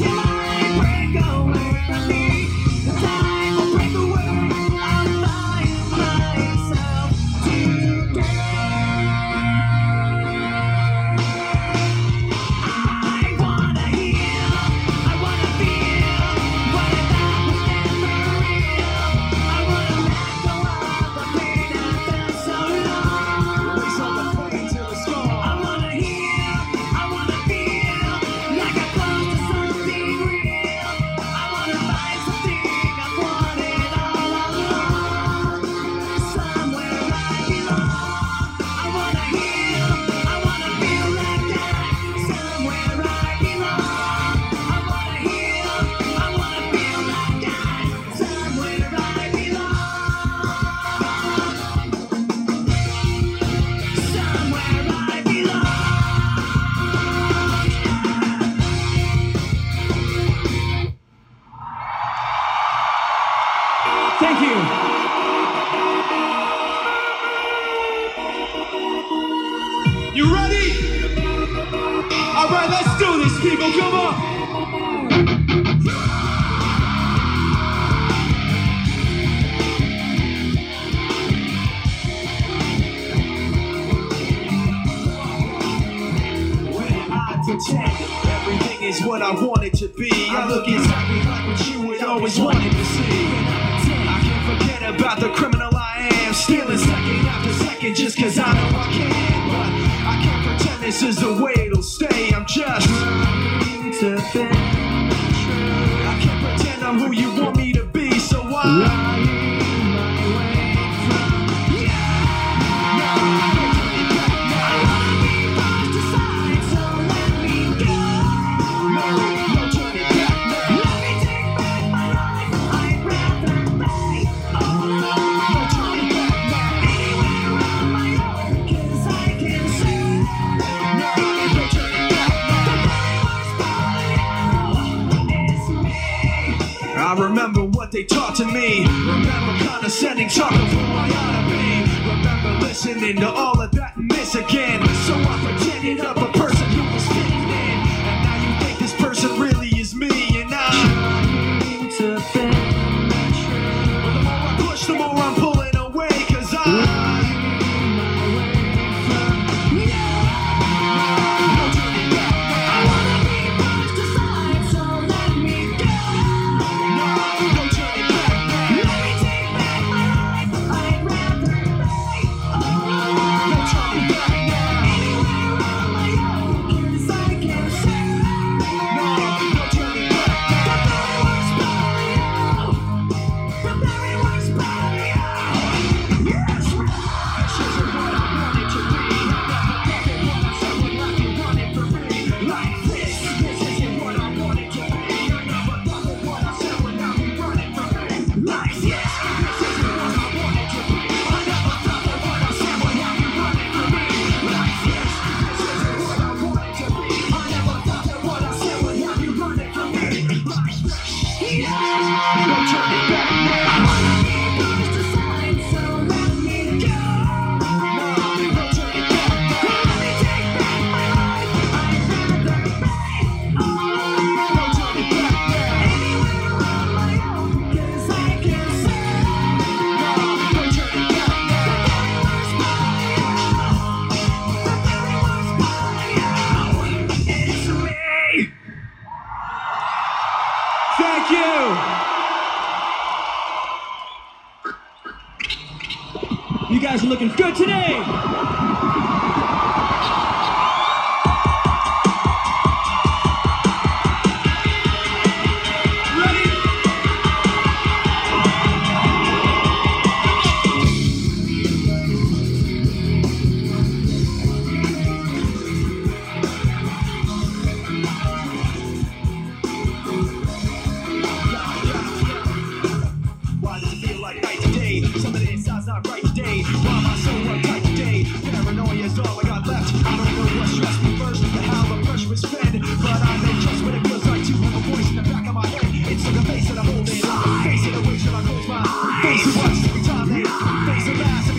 Yeah. to me. Remember condescending talking of who I ought to be. Remember listening to all looking good today. blast.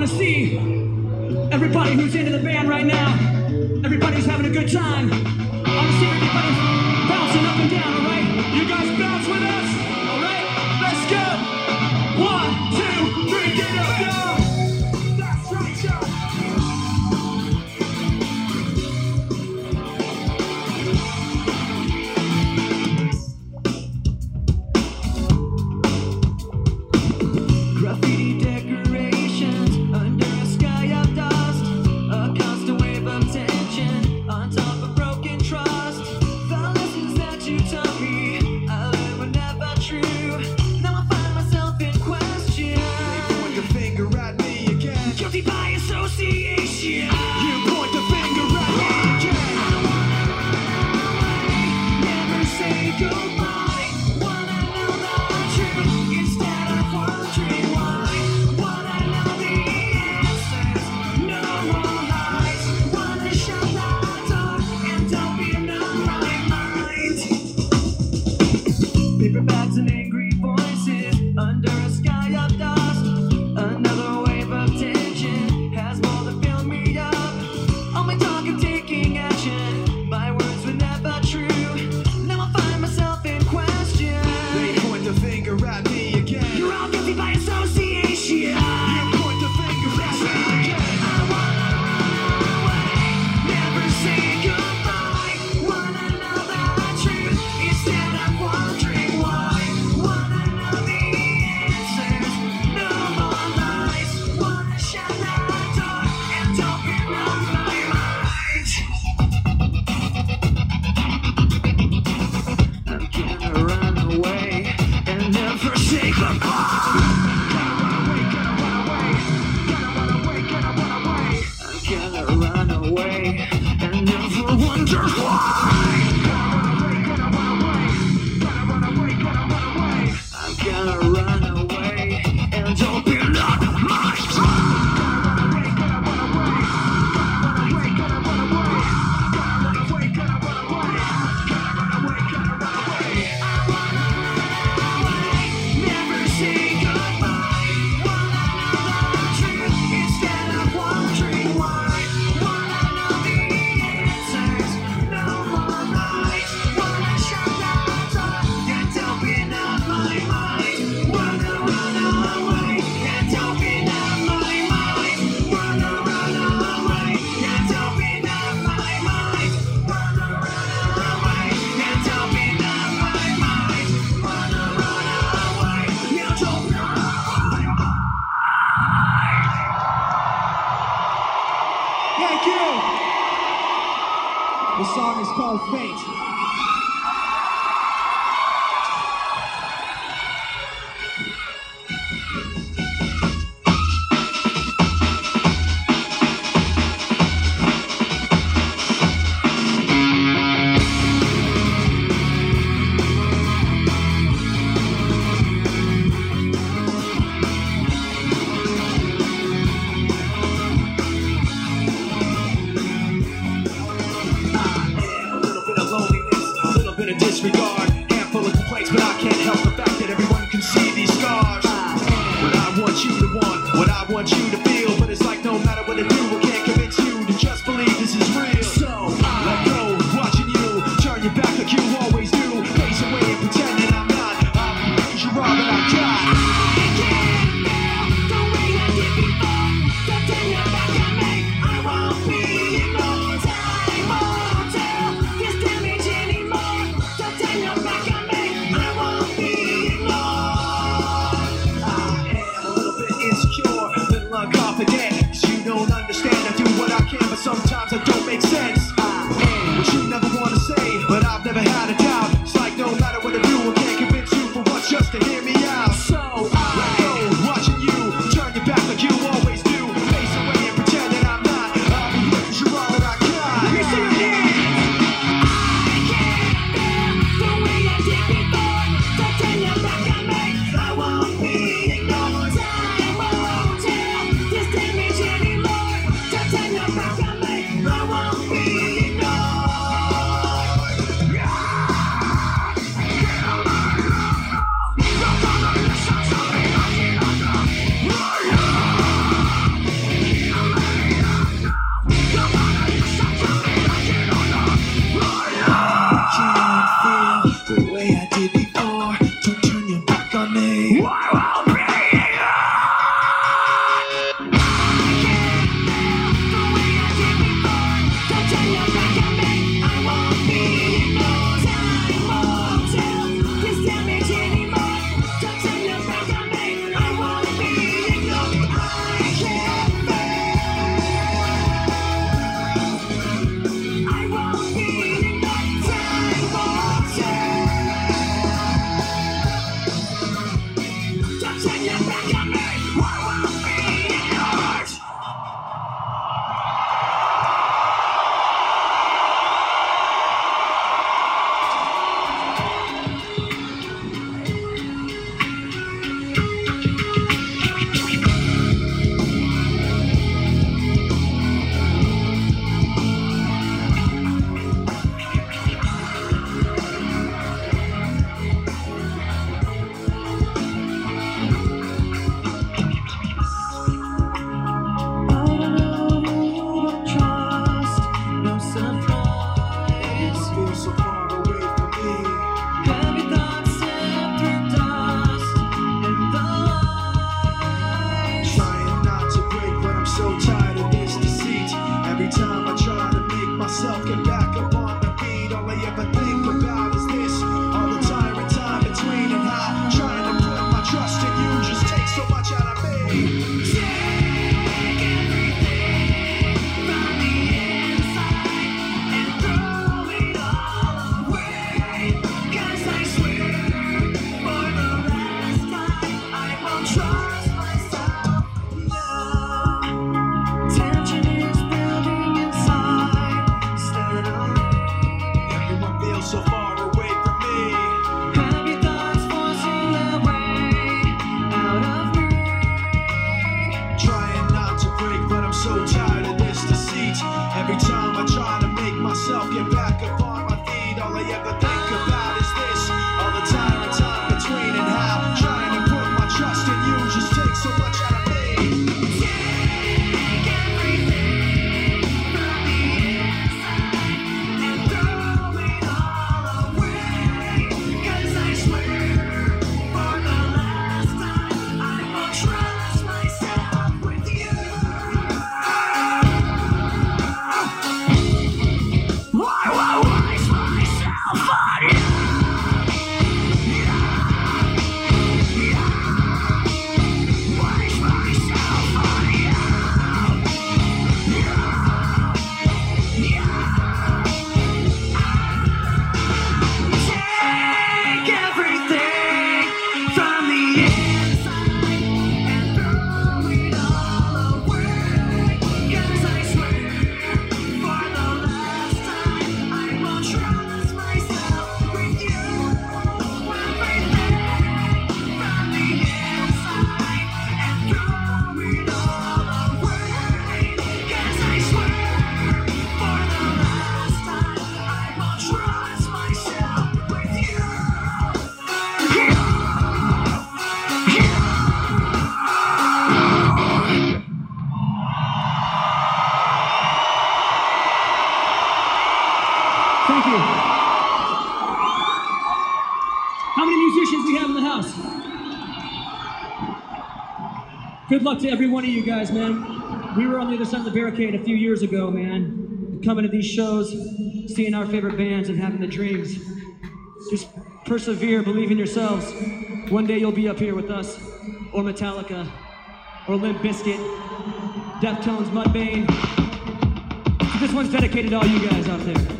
want to see everybody who's into the band right now. Everybody's having a good time. I want to see everybody bouncing up and down, all right? You guys bounce. Me. Luck to every one of you guys, man. We were on the other side of the barricade a few years ago, man. Coming to these shows, seeing our favorite bands, and having the dreams. Just persevere, believe in yourselves. One day you'll be up here with us, or Metallica, or Limp Bizkit, Deftones, Mudvayne. This one's dedicated to all you guys out there.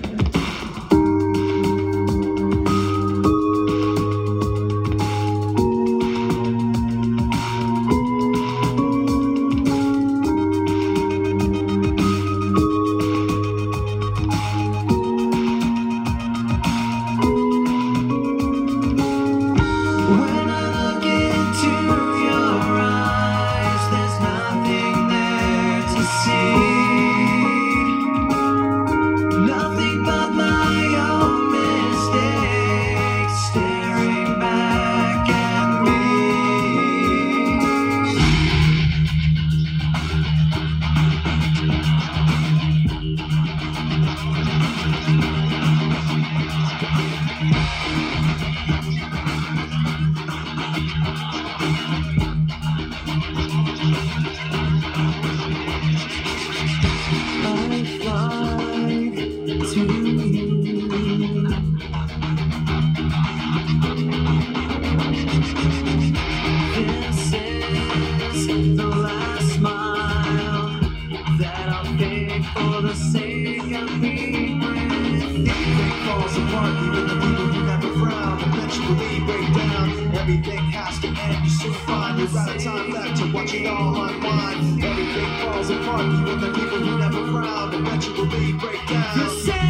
Everything has to end, you soon find you're out of time left to watch it all unwind. Everything falls apart, even the people who never frown eventually break down.